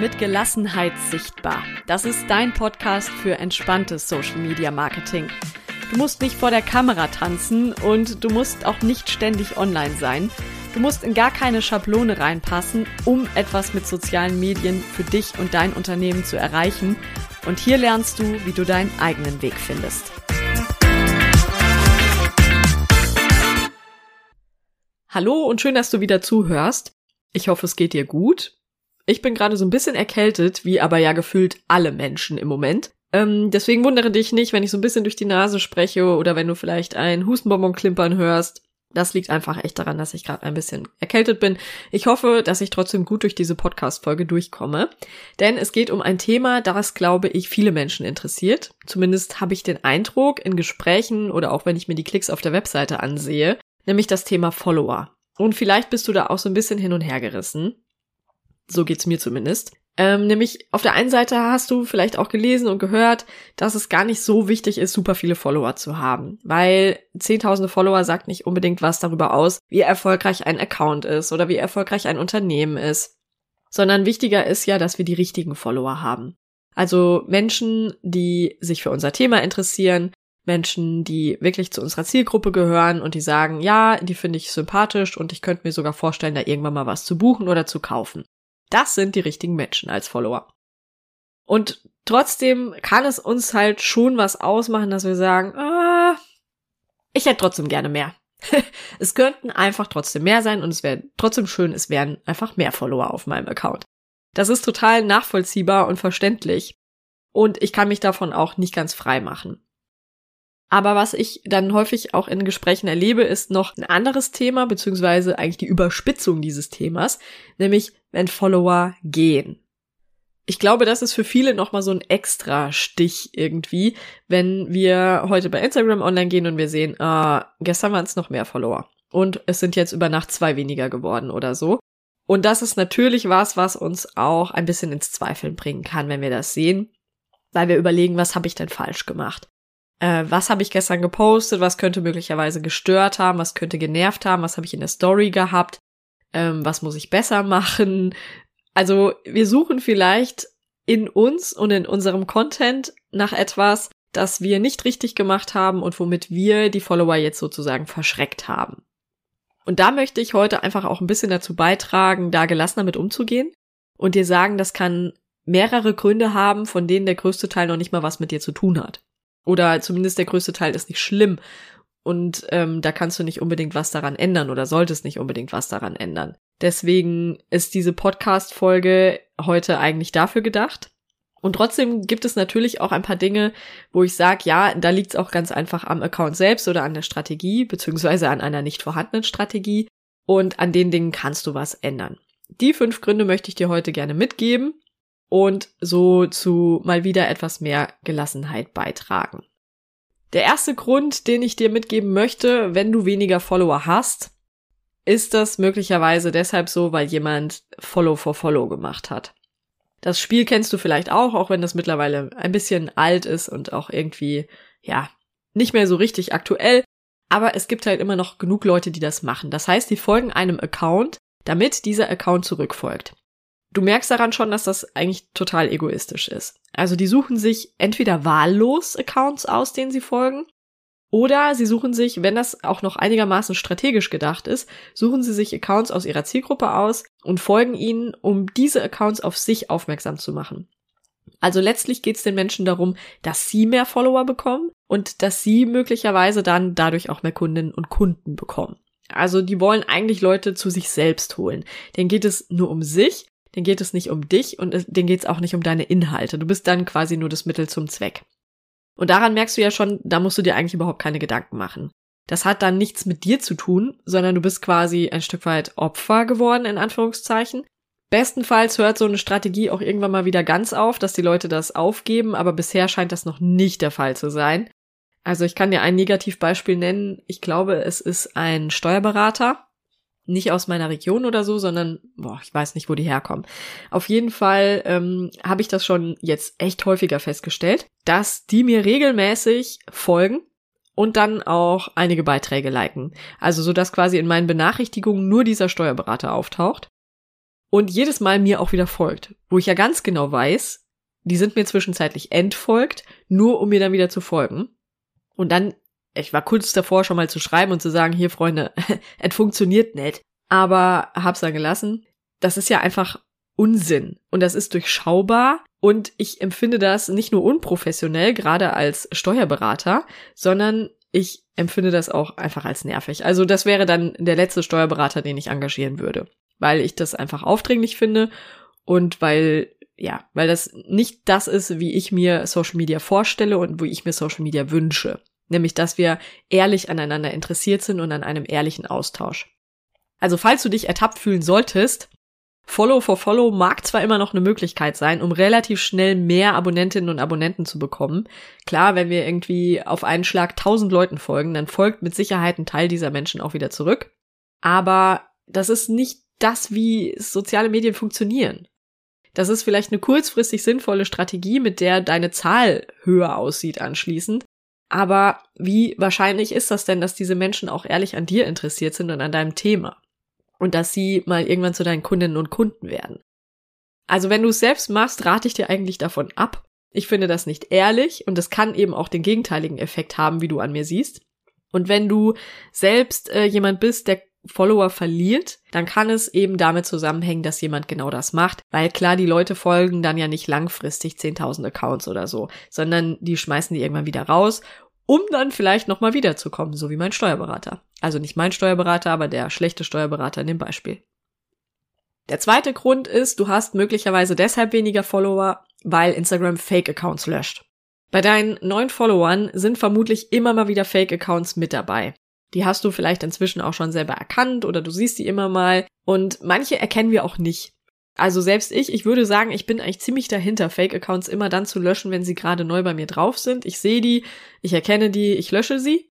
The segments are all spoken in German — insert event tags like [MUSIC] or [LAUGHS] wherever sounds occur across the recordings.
mit Gelassenheit sichtbar. Das ist dein Podcast für entspanntes Social Media Marketing. Du musst nicht vor der Kamera tanzen und du musst auch nicht ständig online sein. Du musst in gar keine Schablone reinpassen, um etwas mit sozialen Medien für dich und dein Unternehmen zu erreichen. Und hier lernst du, wie du deinen eigenen Weg findest. Hallo und schön, dass du wieder zuhörst. Ich hoffe, es geht dir gut. Ich bin gerade so ein bisschen erkältet, wie aber ja gefühlt alle Menschen im Moment. Ähm, deswegen wundere dich nicht, wenn ich so ein bisschen durch die Nase spreche oder wenn du vielleicht ein Hustenbonbon klimpern hörst. Das liegt einfach echt daran, dass ich gerade ein bisschen erkältet bin. Ich hoffe, dass ich trotzdem gut durch diese Podcast-Folge durchkomme. Denn es geht um ein Thema, das, glaube ich, viele Menschen interessiert. Zumindest habe ich den Eindruck in Gesprächen oder auch wenn ich mir die Klicks auf der Webseite ansehe, nämlich das Thema Follower. Und vielleicht bist du da auch so ein bisschen hin und her gerissen. So geht's mir zumindest. Ähm, nämlich auf der einen Seite hast du vielleicht auch gelesen und gehört, dass es gar nicht so wichtig ist, super viele Follower zu haben, weil zehntausende Follower sagt nicht unbedingt was darüber aus, wie erfolgreich ein Account ist oder wie erfolgreich ein Unternehmen ist, sondern wichtiger ist ja, dass wir die richtigen Follower haben. Also Menschen, die sich für unser Thema interessieren, Menschen, die wirklich zu unserer Zielgruppe gehören und die sagen, ja, die finde ich sympathisch und ich könnte mir sogar vorstellen, da irgendwann mal was zu buchen oder zu kaufen. Das sind die richtigen Menschen als Follower. Und trotzdem kann es uns halt schon was ausmachen, dass wir sagen, ah, ich hätte trotzdem gerne mehr. [LAUGHS] es könnten einfach trotzdem mehr sein und es wäre trotzdem schön, es wären einfach mehr Follower auf meinem Account. Das ist total nachvollziehbar und verständlich. Und ich kann mich davon auch nicht ganz frei machen. Aber was ich dann häufig auch in Gesprächen erlebe, ist noch ein anderes Thema, beziehungsweise eigentlich die Überspitzung dieses Themas, nämlich wenn Follower gehen. Ich glaube, das ist für viele nochmal so ein extra Stich irgendwie, wenn wir heute bei Instagram online gehen und wir sehen, äh, gestern waren es noch mehr Follower. Und es sind jetzt über Nacht zwei weniger geworden oder so. Und das ist natürlich was, was uns auch ein bisschen ins Zweifeln bringen kann, wenn wir das sehen, weil wir überlegen, was habe ich denn falsch gemacht? Äh, was habe ich gestern gepostet, was könnte möglicherweise gestört haben, was könnte genervt haben, was habe ich in der Story gehabt, ähm, was muss ich besser machen. Also wir suchen vielleicht in uns und in unserem Content nach etwas, das wir nicht richtig gemacht haben und womit wir die Follower jetzt sozusagen verschreckt haben. Und da möchte ich heute einfach auch ein bisschen dazu beitragen, da gelassener mit umzugehen und dir sagen, das kann mehrere Gründe haben, von denen der größte Teil noch nicht mal was mit dir zu tun hat. Oder zumindest der größte Teil ist nicht schlimm. Und ähm, da kannst du nicht unbedingt was daran ändern oder solltest nicht unbedingt was daran ändern. Deswegen ist diese Podcast-Folge heute eigentlich dafür gedacht. Und trotzdem gibt es natürlich auch ein paar Dinge, wo ich sage, ja, da liegt es auch ganz einfach am Account selbst oder an der Strategie, beziehungsweise an einer nicht vorhandenen Strategie. Und an den Dingen kannst du was ändern. Die fünf Gründe möchte ich dir heute gerne mitgeben und so zu mal wieder etwas mehr Gelassenheit beitragen. Der erste Grund, den ich dir mitgeben möchte, wenn du weniger Follower hast, ist das möglicherweise deshalb so, weil jemand Follow for Follow gemacht hat. Das Spiel kennst du vielleicht auch, auch wenn das mittlerweile ein bisschen alt ist und auch irgendwie, ja, nicht mehr so richtig aktuell. Aber es gibt halt immer noch genug Leute, die das machen. Das heißt, die folgen einem Account, damit dieser Account zurückfolgt du merkst daran schon, dass das eigentlich total egoistisch ist. Also die suchen sich entweder wahllos Accounts aus, denen sie folgen, oder sie suchen sich, wenn das auch noch einigermaßen strategisch gedacht ist, suchen sie sich Accounts aus ihrer Zielgruppe aus und folgen ihnen, um diese Accounts auf sich aufmerksam zu machen. Also letztlich geht es den Menschen darum, dass sie mehr Follower bekommen und dass sie möglicherweise dann dadurch auch mehr Kundinnen und Kunden bekommen. Also die wollen eigentlich Leute zu sich selbst holen. Denen geht es nur um sich den geht es nicht um dich und den geht es auch nicht um deine Inhalte. Du bist dann quasi nur das Mittel zum Zweck. Und daran merkst du ja schon, da musst du dir eigentlich überhaupt keine Gedanken machen. Das hat dann nichts mit dir zu tun, sondern du bist quasi ein Stück weit Opfer geworden, in Anführungszeichen. Bestenfalls hört so eine Strategie auch irgendwann mal wieder ganz auf, dass die Leute das aufgeben, aber bisher scheint das noch nicht der Fall zu sein. Also ich kann dir ein Negativbeispiel nennen. Ich glaube, es ist ein Steuerberater, nicht aus meiner Region oder so, sondern boah, ich weiß nicht, wo die herkommen. Auf jeden Fall ähm, habe ich das schon jetzt echt häufiger festgestellt, dass die mir regelmäßig folgen und dann auch einige Beiträge liken. Also so dass quasi in meinen Benachrichtigungen nur dieser Steuerberater auftaucht. und jedes Mal mir auch wieder folgt, wo ich ja ganz genau weiß, die sind mir zwischenzeitlich entfolgt, nur um mir dann wieder zu folgen. Und dann, ich war kurz davor schon mal zu schreiben und zu sagen, hier Freunde, [LAUGHS] es funktioniert nicht, aber hab's dann gelassen. Das ist ja einfach Unsinn und das ist durchschaubar und ich empfinde das nicht nur unprofessionell, gerade als Steuerberater, sondern ich empfinde das auch einfach als nervig. Also das wäre dann der letzte Steuerberater, den ich engagieren würde, weil ich das einfach aufdringlich finde und weil ja, weil das nicht das ist, wie ich mir Social Media vorstelle und wie ich mir Social Media wünsche. Nämlich, dass wir ehrlich aneinander interessiert sind und an einem ehrlichen Austausch. Also, falls du dich ertappt fühlen solltest, Follow for Follow mag zwar immer noch eine Möglichkeit sein, um relativ schnell mehr Abonnentinnen und Abonnenten zu bekommen. Klar, wenn wir irgendwie auf einen Schlag tausend Leuten folgen, dann folgt mit Sicherheit ein Teil dieser Menschen auch wieder zurück. Aber das ist nicht das, wie soziale Medien funktionieren. Das ist vielleicht eine kurzfristig sinnvolle Strategie, mit der deine Zahl höher aussieht anschließend. Aber wie wahrscheinlich ist das denn, dass diese Menschen auch ehrlich an dir interessiert sind und an deinem Thema? Und dass sie mal irgendwann zu deinen Kundinnen und Kunden werden? Also wenn du es selbst machst, rate ich dir eigentlich davon ab. Ich finde das nicht ehrlich und es kann eben auch den gegenteiligen Effekt haben, wie du an mir siehst. Und wenn du selbst äh, jemand bist, der Follower verliert, dann kann es eben damit zusammenhängen, dass jemand genau das macht, weil klar, die Leute folgen dann ja nicht langfristig 10.000 Accounts oder so, sondern die schmeißen die irgendwann wieder raus, um dann vielleicht nochmal wiederzukommen, so wie mein Steuerberater. Also nicht mein Steuerberater, aber der schlechte Steuerberater in dem Beispiel. Der zweite Grund ist, du hast möglicherweise deshalb weniger Follower, weil Instagram Fake-Accounts löscht. Bei deinen neuen Followern sind vermutlich immer mal wieder Fake-Accounts mit dabei. Die hast du vielleicht inzwischen auch schon selber erkannt oder du siehst die immer mal. Und manche erkennen wir auch nicht. Also selbst ich, ich würde sagen, ich bin eigentlich ziemlich dahinter, Fake-Accounts immer dann zu löschen, wenn sie gerade neu bei mir drauf sind. Ich sehe die, ich erkenne die, ich lösche sie.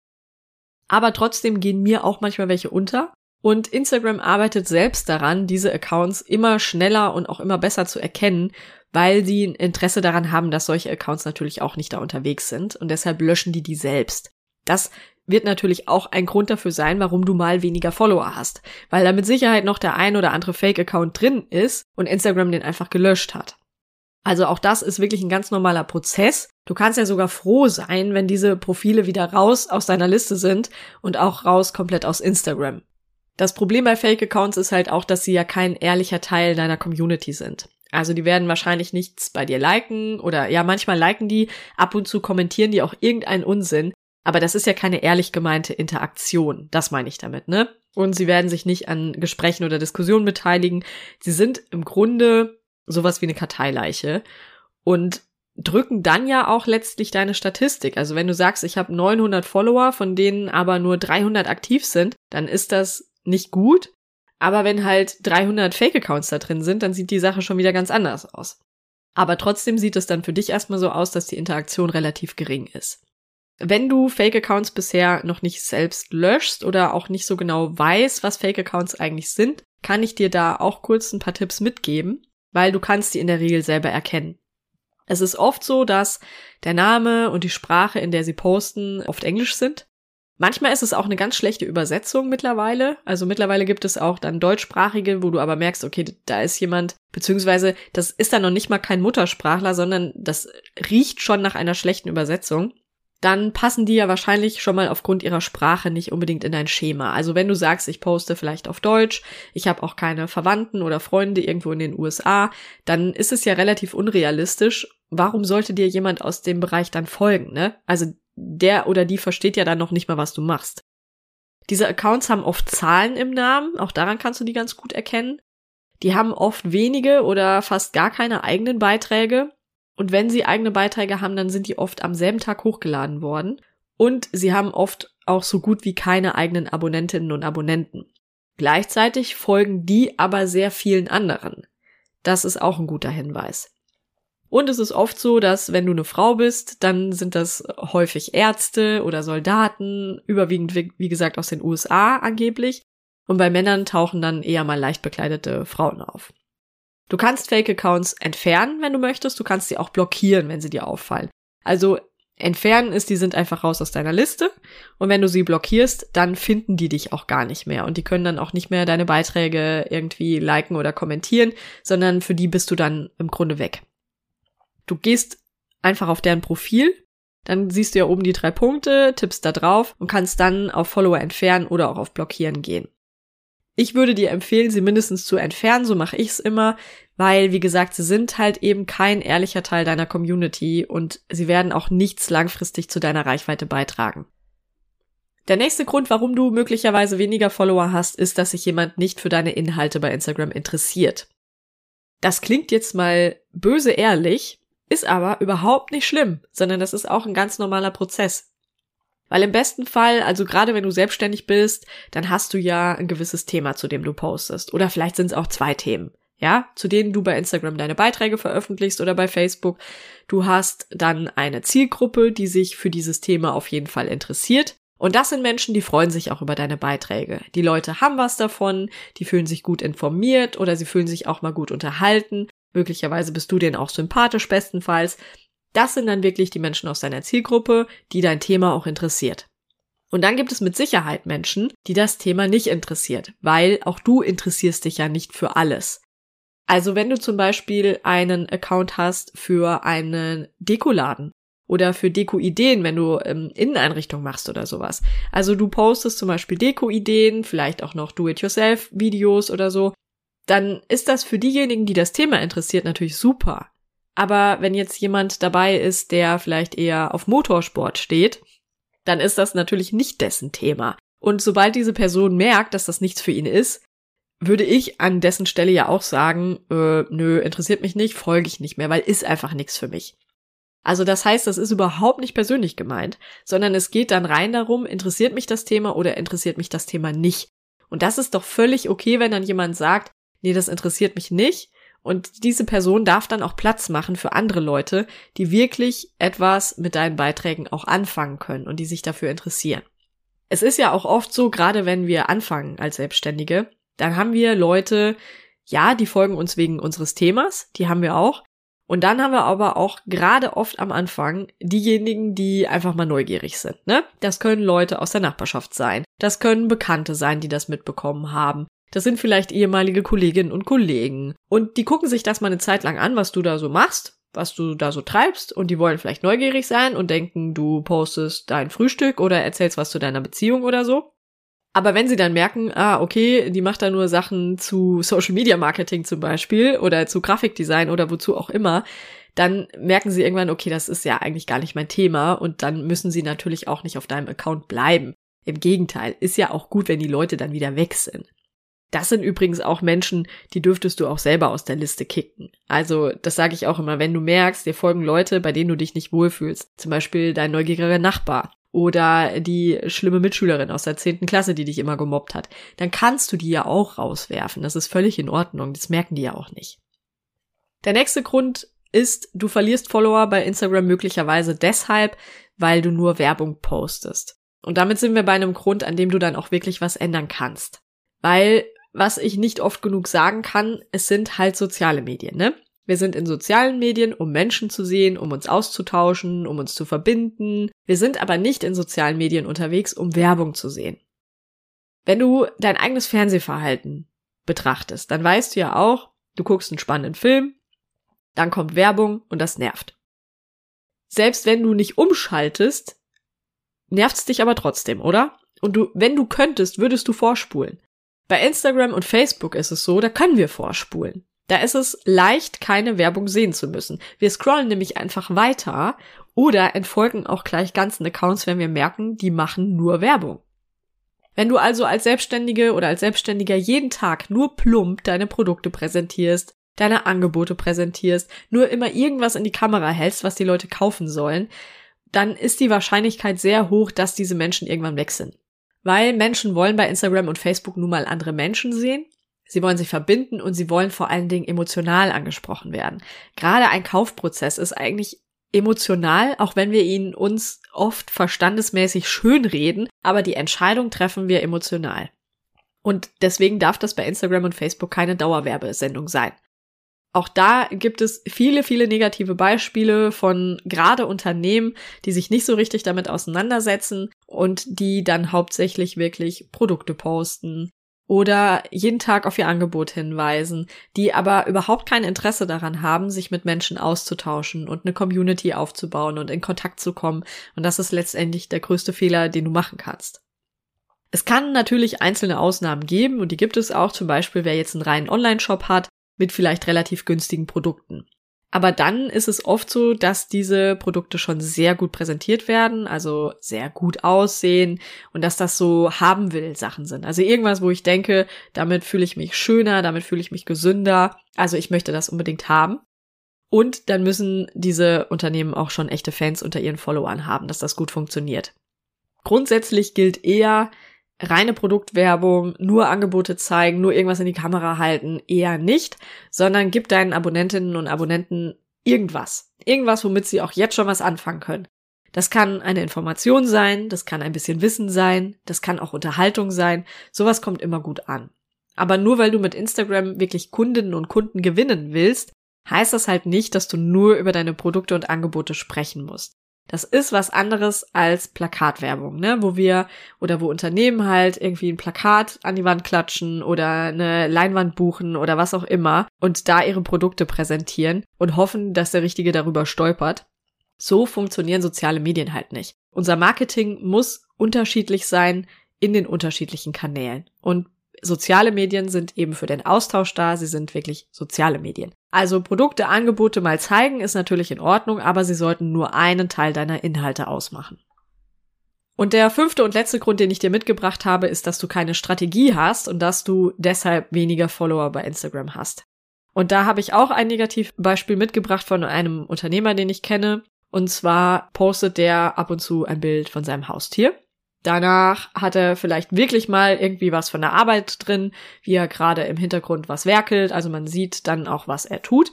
Aber trotzdem gehen mir auch manchmal welche unter. Und Instagram arbeitet selbst daran, diese Accounts immer schneller und auch immer besser zu erkennen, weil sie ein Interesse daran haben, dass solche Accounts natürlich auch nicht da unterwegs sind. Und deshalb löschen die die selbst. Das wird natürlich auch ein Grund dafür sein, warum du mal weniger Follower hast, weil da mit Sicherheit noch der ein oder andere Fake-Account drin ist und Instagram den einfach gelöscht hat. Also auch das ist wirklich ein ganz normaler Prozess. Du kannst ja sogar froh sein, wenn diese Profile wieder raus aus deiner Liste sind und auch raus komplett aus Instagram. Das Problem bei Fake-Accounts ist halt auch, dass sie ja kein ehrlicher Teil deiner Community sind. Also die werden wahrscheinlich nichts bei dir liken oder ja, manchmal liken die, ab und zu kommentieren die auch irgendeinen Unsinn, aber das ist ja keine ehrlich gemeinte Interaktion. Das meine ich damit, ne? Und sie werden sich nicht an Gesprächen oder Diskussionen beteiligen. Sie sind im Grunde sowas wie eine Karteileiche und drücken dann ja auch letztlich deine Statistik. Also wenn du sagst, ich habe 900 Follower, von denen aber nur 300 aktiv sind, dann ist das nicht gut. Aber wenn halt 300 Fake-Accounts da drin sind, dann sieht die Sache schon wieder ganz anders aus. Aber trotzdem sieht es dann für dich erstmal so aus, dass die Interaktion relativ gering ist. Wenn du Fake-Accounts bisher noch nicht selbst löschst oder auch nicht so genau weißt, was Fake-Accounts eigentlich sind, kann ich dir da auch kurz ein paar Tipps mitgeben, weil du kannst die in der Regel selber erkennen. Es ist oft so, dass der Name und die Sprache, in der sie posten, oft Englisch sind. Manchmal ist es auch eine ganz schlechte Übersetzung mittlerweile. Also mittlerweile gibt es auch dann deutschsprachige, wo du aber merkst, okay, da ist jemand, beziehungsweise das ist dann noch nicht mal kein Muttersprachler, sondern das riecht schon nach einer schlechten Übersetzung dann passen die ja wahrscheinlich schon mal aufgrund ihrer Sprache nicht unbedingt in dein Schema. Also wenn du sagst, ich poste vielleicht auf Deutsch, ich habe auch keine Verwandten oder Freunde irgendwo in den USA, dann ist es ja relativ unrealistisch. Warum sollte dir jemand aus dem Bereich dann folgen, ne? Also der oder die versteht ja dann noch nicht mal, was du machst. Diese Accounts haben oft Zahlen im Namen, auch daran kannst du die ganz gut erkennen. Die haben oft wenige oder fast gar keine eigenen Beiträge und wenn sie eigene Beiträge haben, dann sind die oft am selben Tag hochgeladen worden. Und sie haben oft auch so gut wie keine eigenen Abonnentinnen und Abonnenten. Gleichzeitig folgen die aber sehr vielen anderen. Das ist auch ein guter Hinweis. Und es ist oft so, dass wenn du eine Frau bist, dann sind das häufig Ärzte oder Soldaten, überwiegend wie gesagt aus den USA angeblich. Und bei Männern tauchen dann eher mal leicht bekleidete Frauen auf. Du kannst Fake-Accounts entfernen, wenn du möchtest. Du kannst sie auch blockieren, wenn sie dir auffallen. Also Entfernen ist, die sind einfach raus aus deiner Liste. Und wenn du sie blockierst, dann finden die dich auch gar nicht mehr. Und die können dann auch nicht mehr deine Beiträge irgendwie liken oder kommentieren, sondern für die bist du dann im Grunde weg. Du gehst einfach auf deren Profil, dann siehst du ja oben die drei Punkte, tippst da drauf und kannst dann auf Follower entfernen oder auch auf Blockieren gehen. Ich würde dir empfehlen, sie mindestens zu entfernen, so mache ich es immer, weil, wie gesagt, sie sind halt eben kein ehrlicher Teil deiner Community und sie werden auch nichts langfristig zu deiner Reichweite beitragen. Der nächste Grund, warum du möglicherweise weniger Follower hast, ist, dass sich jemand nicht für deine Inhalte bei Instagram interessiert. Das klingt jetzt mal böse ehrlich, ist aber überhaupt nicht schlimm, sondern das ist auch ein ganz normaler Prozess. Weil im besten Fall, also gerade wenn du selbstständig bist, dann hast du ja ein gewisses Thema, zu dem du postest. Oder vielleicht sind es auch zwei Themen. Ja, zu denen du bei Instagram deine Beiträge veröffentlichst oder bei Facebook. Du hast dann eine Zielgruppe, die sich für dieses Thema auf jeden Fall interessiert. Und das sind Menschen, die freuen sich auch über deine Beiträge. Die Leute haben was davon, die fühlen sich gut informiert oder sie fühlen sich auch mal gut unterhalten. Möglicherweise bist du denen auch sympathisch bestenfalls. Das sind dann wirklich die Menschen aus deiner Zielgruppe, die dein Thema auch interessiert. Und dann gibt es mit Sicherheit Menschen, die das Thema nicht interessiert, weil auch du interessierst dich ja nicht für alles. Also wenn du zum Beispiel einen Account hast für einen Dekoladen oder für Deko-Ideen, wenn du ähm, Inneneinrichtung machst oder sowas. Also du postest zum Beispiel Deko-Ideen, vielleicht auch noch Do-it-yourself-Videos oder so. Dann ist das für diejenigen, die das Thema interessiert, natürlich super. Aber wenn jetzt jemand dabei ist, der vielleicht eher auf Motorsport steht, dann ist das natürlich nicht dessen Thema. Und sobald diese Person merkt, dass das nichts für ihn ist, würde ich an dessen Stelle ja auch sagen, äh, nö, interessiert mich nicht, folge ich nicht mehr, weil ist einfach nichts für mich. Also das heißt, das ist überhaupt nicht persönlich gemeint, sondern es geht dann rein darum, interessiert mich das Thema oder interessiert mich das Thema nicht. Und das ist doch völlig okay, wenn dann jemand sagt, nee, das interessiert mich nicht, und diese Person darf dann auch Platz machen für andere Leute, die wirklich etwas mit deinen Beiträgen auch anfangen können und die sich dafür interessieren. Es ist ja auch oft so, gerade wenn wir anfangen als Selbstständige, dann haben wir Leute, ja, die folgen uns wegen unseres Themas, die haben wir auch. Und dann haben wir aber auch gerade oft am Anfang diejenigen, die einfach mal neugierig sind. Ne? Das können Leute aus der Nachbarschaft sein. Das können Bekannte sein, die das mitbekommen haben. Das sind vielleicht ehemalige Kolleginnen und Kollegen. Und die gucken sich das mal eine Zeit lang an, was du da so machst, was du da so treibst. Und die wollen vielleicht neugierig sein und denken, du postest dein Frühstück oder erzählst was zu deiner Beziehung oder so. Aber wenn sie dann merken, ah, okay, die macht da nur Sachen zu [LAUGHS] Social Media Marketing zum Beispiel oder zu Grafikdesign oder wozu auch immer, dann merken sie irgendwann, okay, das ist ja eigentlich gar nicht mein Thema und dann müssen sie natürlich auch nicht auf deinem Account bleiben. Im Gegenteil, ist ja auch gut, wenn die Leute dann wieder weg sind. Das sind übrigens auch Menschen, die dürftest du auch selber aus der Liste kicken. Also, das sage ich auch immer, wenn du merkst, dir folgen Leute, bei denen du dich nicht wohlfühlst. Zum Beispiel dein neugieriger Nachbar oder die schlimme Mitschülerin aus der zehnten Klasse, die dich immer gemobbt hat. Dann kannst du die ja auch rauswerfen. Das ist völlig in Ordnung. Das merken die ja auch nicht. Der nächste Grund ist, du verlierst Follower bei Instagram möglicherweise deshalb, weil du nur Werbung postest. Und damit sind wir bei einem Grund, an dem du dann auch wirklich was ändern kannst. Weil was ich nicht oft genug sagen kann, es sind halt soziale Medien, ne? Wir sind in sozialen Medien, um Menschen zu sehen, um uns auszutauschen, um uns zu verbinden. Wir sind aber nicht in sozialen Medien unterwegs, um Werbung zu sehen. Wenn du dein eigenes Fernsehverhalten betrachtest, dann weißt du ja auch, du guckst einen spannenden Film, dann kommt Werbung und das nervt. Selbst wenn du nicht umschaltest, nervt es dich aber trotzdem, oder? Und du, wenn du könntest, würdest du vorspulen. Bei Instagram und Facebook ist es so, da können wir vorspulen. Da ist es leicht, keine Werbung sehen zu müssen. Wir scrollen nämlich einfach weiter oder entfolgen auch gleich ganzen Accounts, wenn wir merken, die machen nur Werbung. Wenn du also als Selbstständige oder als Selbstständiger jeden Tag nur plump deine Produkte präsentierst, deine Angebote präsentierst, nur immer irgendwas in die Kamera hältst, was die Leute kaufen sollen, dann ist die Wahrscheinlichkeit sehr hoch, dass diese Menschen irgendwann weg sind. Weil Menschen wollen bei Instagram und Facebook nun mal andere Menschen sehen. Sie wollen sich verbinden und sie wollen vor allen Dingen emotional angesprochen werden. Gerade ein Kaufprozess ist eigentlich emotional, auch wenn wir ihn uns oft verstandesmäßig schönreden, aber die Entscheidung treffen wir emotional. Und deswegen darf das bei Instagram und Facebook keine Dauerwerbesendung sein. Auch da gibt es viele, viele negative Beispiele von gerade Unternehmen, die sich nicht so richtig damit auseinandersetzen und die dann hauptsächlich wirklich Produkte posten oder jeden Tag auf ihr Angebot hinweisen, die aber überhaupt kein Interesse daran haben, sich mit Menschen auszutauschen und eine Community aufzubauen und in Kontakt zu kommen. Und das ist letztendlich der größte Fehler, den du machen kannst. Es kann natürlich einzelne Ausnahmen geben und die gibt es auch, zum Beispiel wer jetzt einen reinen Online-Shop hat mit vielleicht relativ günstigen Produkten. Aber dann ist es oft so, dass diese Produkte schon sehr gut präsentiert werden, also sehr gut aussehen und dass das so haben will Sachen sind. Also irgendwas, wo ich denke, damit fühle ich mich schöner, damit fühle ich mich gesünder. Also ich möchte das unbedingt haben. Und dann müssen diese Unternehmen auch schon echte Fans unter ihren Followern haben, dass das gut funktioniert. Grundsätzlich gilt eher, reine Produktwerbung, nur Angebote zeigen, nur irgendwas in die Kamera halten, eher nicht, sondern gib deinen Abonnentinnen und Abonnenten irgendwas. Irgendwas, womit sie auch jetzt schon was anfangen können. Das kann eine Information sein, das kann ein bisschen Wissen sein, das kann auch Unterhaltung sein. Sowas kommt immer gut an. Aber nur weil du mit Instagram wirklich Kundinnen und Kunden gewinnen willst, heißt das halt nicht, dass du nur über deine Produkte und Angebote sprechen musst. Das ist was anderes als Plakatwerbung, ne? Wo wir oder wo Unternehmen halt irgendwie ein Plakat an die Wand klatschen oder eine Leinwand buchen oder was auch immer und da ihre Produkte präsentieren und hoffen, dass der Richtige darüber stolpert. So funktionieren soziale Medien halt nicht. Unser Marketing muss unterschiedlich sein in den unterschiedlichen Kanälen. Und soziale Medien sind eben für den Austausch da, sie sind wirklich soziale Medien. Also Produkte, Angebote mal zeigen ist natürlich in Ordnung, aber sie sollten nur einen Teil deiner Inhalte ausmachen. Und der fünfte und letzte Grund, den ich dir mitgebracht habe, ist, dass du keine Strategie hast und dass du deshalb weniger Follower bei Instagram hast. Und da habe ich auch ein Negativbeispiel mitgebracht von einem Unternehmer, den ich kenne. Und zwar postet der ab und zu ein Bild von seinem Haustier. Danach hat er vielleicht wirklich mal irgendwie was von der Arbeit drin, wie er gerade im Hintergrund was werkelt. Also man sieht dann auch, was er tut.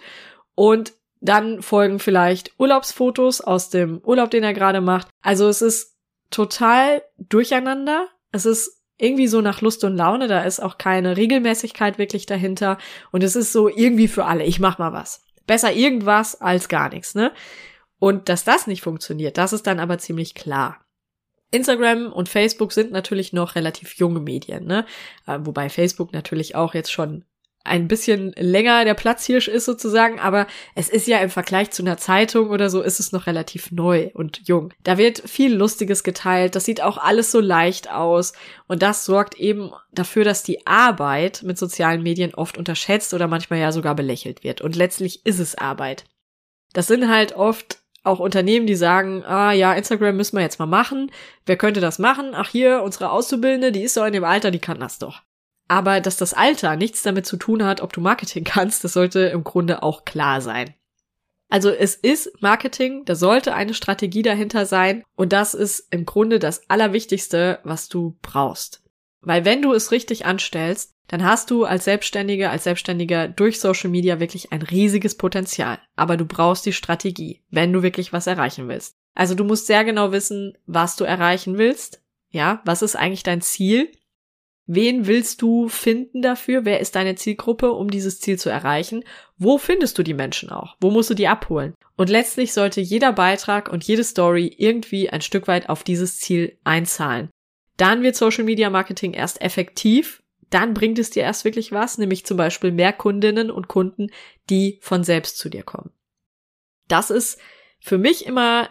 Und dann folgen vielleicht Urlaubsfotos aus dem Urlaub, den er gerade macht. Also es ist total durcheinander. Es ist irgendwie so nach Lust und Laune. Da ist auch keine Regelmäßigkeit wirklich dahinter. Und es ist so irgendwie für alle. Ich mach mal was. Besser irgendwas als gar nichts, ne? Und dass das nicht funktioniert, das ist dann aber ziemlich klar. Instagram und Facebook sind natürlich noch relativ junge Medien, ne? Äh, wobei Facebook natürlich auch jetzt schon ein bisschen länger der Platzhirsch ist sozusagen, aber es ist ja im Vergleich zu einer Zeitung oder so ist es noch relativ neu und jung. Da wird viel Lustiges geteilt, das sieht auch alles so leicht aus und das sorgt eben dafür, dass die Arbeit mit sozialen Medien oft unterschätzt oder manchmal ja sogar belächelt wird und letztlich ist es Arbeit. Das sind halt oft auch Unternehmen, die sagen, ah ja, Instagram müssen wir jetzt mal machen. Wer könnte das machen? Ach hier, unsere Auszubildende, die ist doch in dem Alter, die kann das doch. Aber dass das Alter nichts damit zu tun hat, ob du Marketing [LAUGHS] kannst, das sollte im Grunde auch klar sein. Also es ist Marketing, da sollte eine Strategie dahinter sein und das ist im Grunde das Allerwichtigste, was du brauchst. Weil wenn du es richtig anstellst, dann hast du als Selbstständige, als Selbstständiger durch Social Media wirklich ein riesiges Potenzial. Aber du brauchst die Strategie, wenn du wirklich was erreichen willst. Also du musst sehr genau wissen, was du erreichen willst. Ja, was ist eigentlich dein Ziel? Wen willst du finden dafür? Wer ist deine Zielgruppe, um dieses Ziel zu erreichen? Wo findest du die Menschen auch? Wo musst du die abholen? Und letztlich sollte jeder Beitrag und jede Story irgendwie ein Stück weit auf dieses Ziel einzahlen. Dann wird Social Media Marketing erst effektiv, dann bringt es dir erst wirklich was, nämlich zum Beispiel mehr Kundinnen und Kunden, die von selbst zu dir kommen. Das ist für mich immer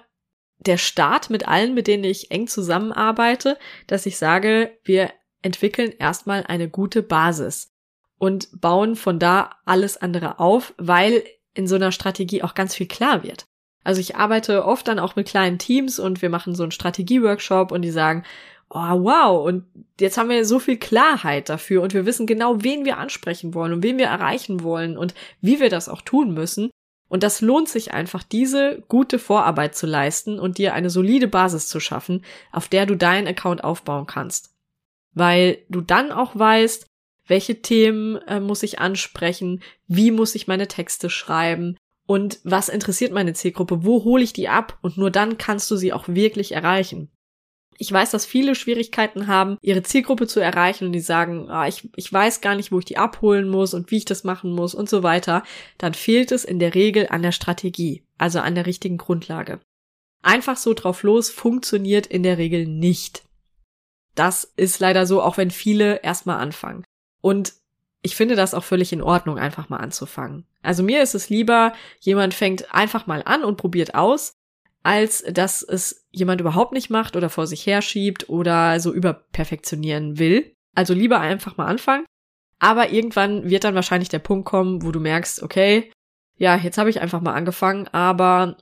der Start mit allen, mit denen ich eng zusammenarbeite, dass ich sage, wir entwickeln erstmal eine gute Basis und bauen von da alles andere auf, weil in so einer Strategie auch ganz viel klar wird. Also ich arbeite oft dann auch mit kleinen Teams und wir machen so einen Strategieworkshop und die sagen, oh wow, und jetzt haben wir so viel Klarheit dafür und wir wissen genau, wen wir ansprechen wollen und wen wir erreichen wollen und wie wir das auch tun müssen. Und das lohnt sich einfach, diese gute Vorarbeit zu leisten und dir eine solide Basis zu schaffen, auf der du deinen Account aufbauen kannst. Weil du dann auch weißt, welche Themen äh, muss ich ansprechen, wie muss ich meine Texte schreiben und was interessiert meine Zielgruppe, wo hole ich die ab und nur dann kannst du sie auch wirklich erreichen. Ich weiß, dass viele Schwierigkeiten haben, ihre Zielgruppe zu erreichen und die sagen, ah, ich, ich weiß gar nicht, wo ich die abholen muss und wie ich das machen muss und so weiter. Dann fehlt es in der Regel an der Strategie, also an der richtigen Grundlage. Einfach so drauf los funktioniert in der Regel nicht. Das ist leider so, auch wenn viele erstmal anfangen. Und ich finde das auch völlig in Ordnung, einfach mal anzufangen. Also mir ist es lieber, jemand fängt einfach mal an und probiert aus, als dass es jemand überhaupt nicht macht oder vor sich herschiebt oder so überperfektionieren will. Also lieber einfach mal anfangen. Aber irgendwann wird dann wahrscheinlich der Punkt kommen, wo du merkst, okay, ja, jetzt habe ich einfach mal angefangen, aber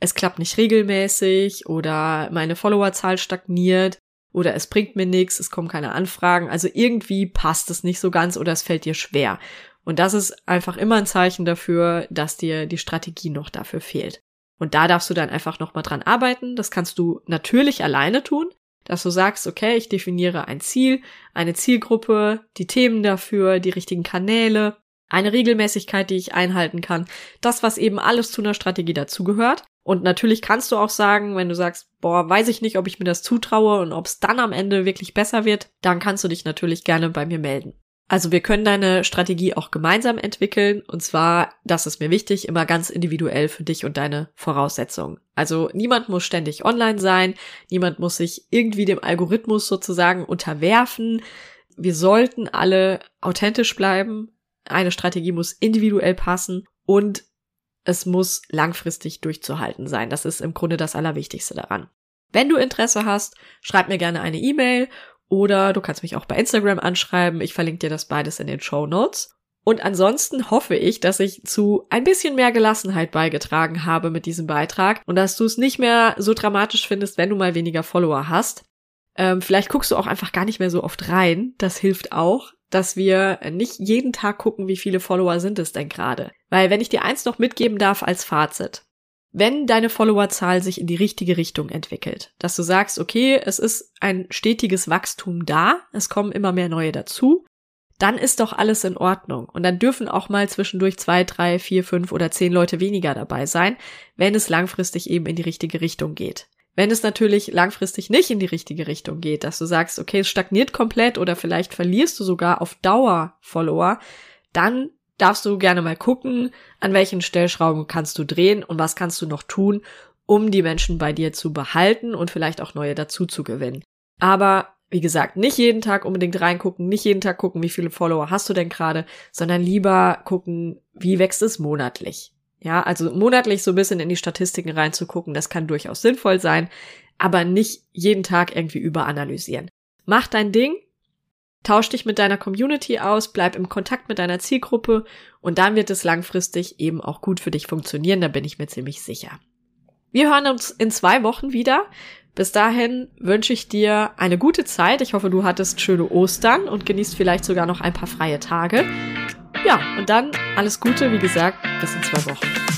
es klappt nicht regelmäßig oder meine Followerzahl stagniert oder es bringt mir nichts, es kommen keine Anfragen. Also irgendwie passt es nicht so ganz oder es fällt dir schwer. Und das ist einfach immer ein Zeichen dafür, dass dir die Strategie noch dafür fehlt. Und da darfst du dann einfach nochmal dran arbeiten. Das kannst du natürlich alleine tun, dass du sagst, okay, ich definiere ein Ziel, eine Zielgruppe, die Themen dafür, die richtigen Kanäle, eine Regelmäßigkeit, die ich einhalten kann. Das, was eben alles zu einer Strategie dazugehört. Und natürlich kannst du auch sagen, wenn du sagst, boah, weiß ich nicht, ob ich mir das zutraue und ob es dann am Ende wirklich besser wird, dann kannst du dich natürlich gerne bei mir melden. Also wir können deine Strategie auch gemeinsam entwickeln und zwar, das ist mir wichtig, immer ganz individuell für dich und deine Voraussetzungen. Also niemand muss ständig online sein, niemand muss sich irgendwie dem Algorithmus sozusagen unterwerfen. Wir sollten alle authentisch bleiben. Eine Strategie muss individuell passen und es muss langfristig durchzuhalten sein. Das ist im Grunde das Allerwichtigste daran. Wenn du Interesse hast, schreib mir gerne eine E-Mail oder du kannst mich auch bei Instagram anschreiben. Ich verlinke dir das beides in den Show Notes. Und ansonsten hoffe ich, dass ich zu ein bisschen mehr Gelassenheit beigetragen habe mit diesem Beitrag und dass du es nicht mehr so dramatisch findest, wenn du mal weniger Follower hast. Ähm, vielleicht guckst du auch einfach gar nicht mehr so oft rein. Das hilft auch dass wir nicht jeden Tag gucken, wie viele Follower sind es denn gerade. Weil wenn ich dir eins noch mitgeben darf als Fazit, wenn deine Followerzahl sich in die richtige Richtung entwickelt, dass du sagst, okay, es ist ein stetiges Wachstum da, es kommen immer mehr neue dazu, dann ist doch alles in Ordnung. Und dann dürfen auch mal zwischendurch zwei, drei, vier, fünf oder zehn Leute weniger dabei sein, wenn es langfristig eben in die richtige Richtung geht. Wenn es natürlich langfristig nicht in die richtige Richtung geht, dass du sagst, okay, es stagniert komplett oder vielleicht verlierst du sogar auf Dauer Follower, dann darfst du gerne mal gucken, an welchen Stellschrauben kannst du drehen und was kannst du noch tun, um die Menschen bei dir zu behalten und vielleicht auch neue dazu zu gewinnen. Aber wie gesagt, nicht jeden Tag unbedingt reingucken, nicht jeden Tag gucken, wie viele Follower hast du denn gerade, sondern lieber gucken, wie wächst es monatlich. Ja, also monatlich so ein bisschen in die Statistiken reinzugucken, das kann durchaus sinnvoll sein, aber nicht jeden Tag irgendwie überanalysieren. Mach dein Ding, tausch dich mit deiner Community aus, bleib im Kontakt mit deiner Zielgruppe und dann wird es langfristig eben auch gut für dich funktionieren, da bin ich mir ziemlich sicher. Wir hören uns in zwei Wochen wieder. Bis dahin wünsche ich dir eine gute Zeit. Ich hoffe, du hattest schöne Ostern und genießt vielleicht sogar noch ein paar freie Tage. Ja, und dann alles Gute, wie gesagt, bis in zwei Wochen.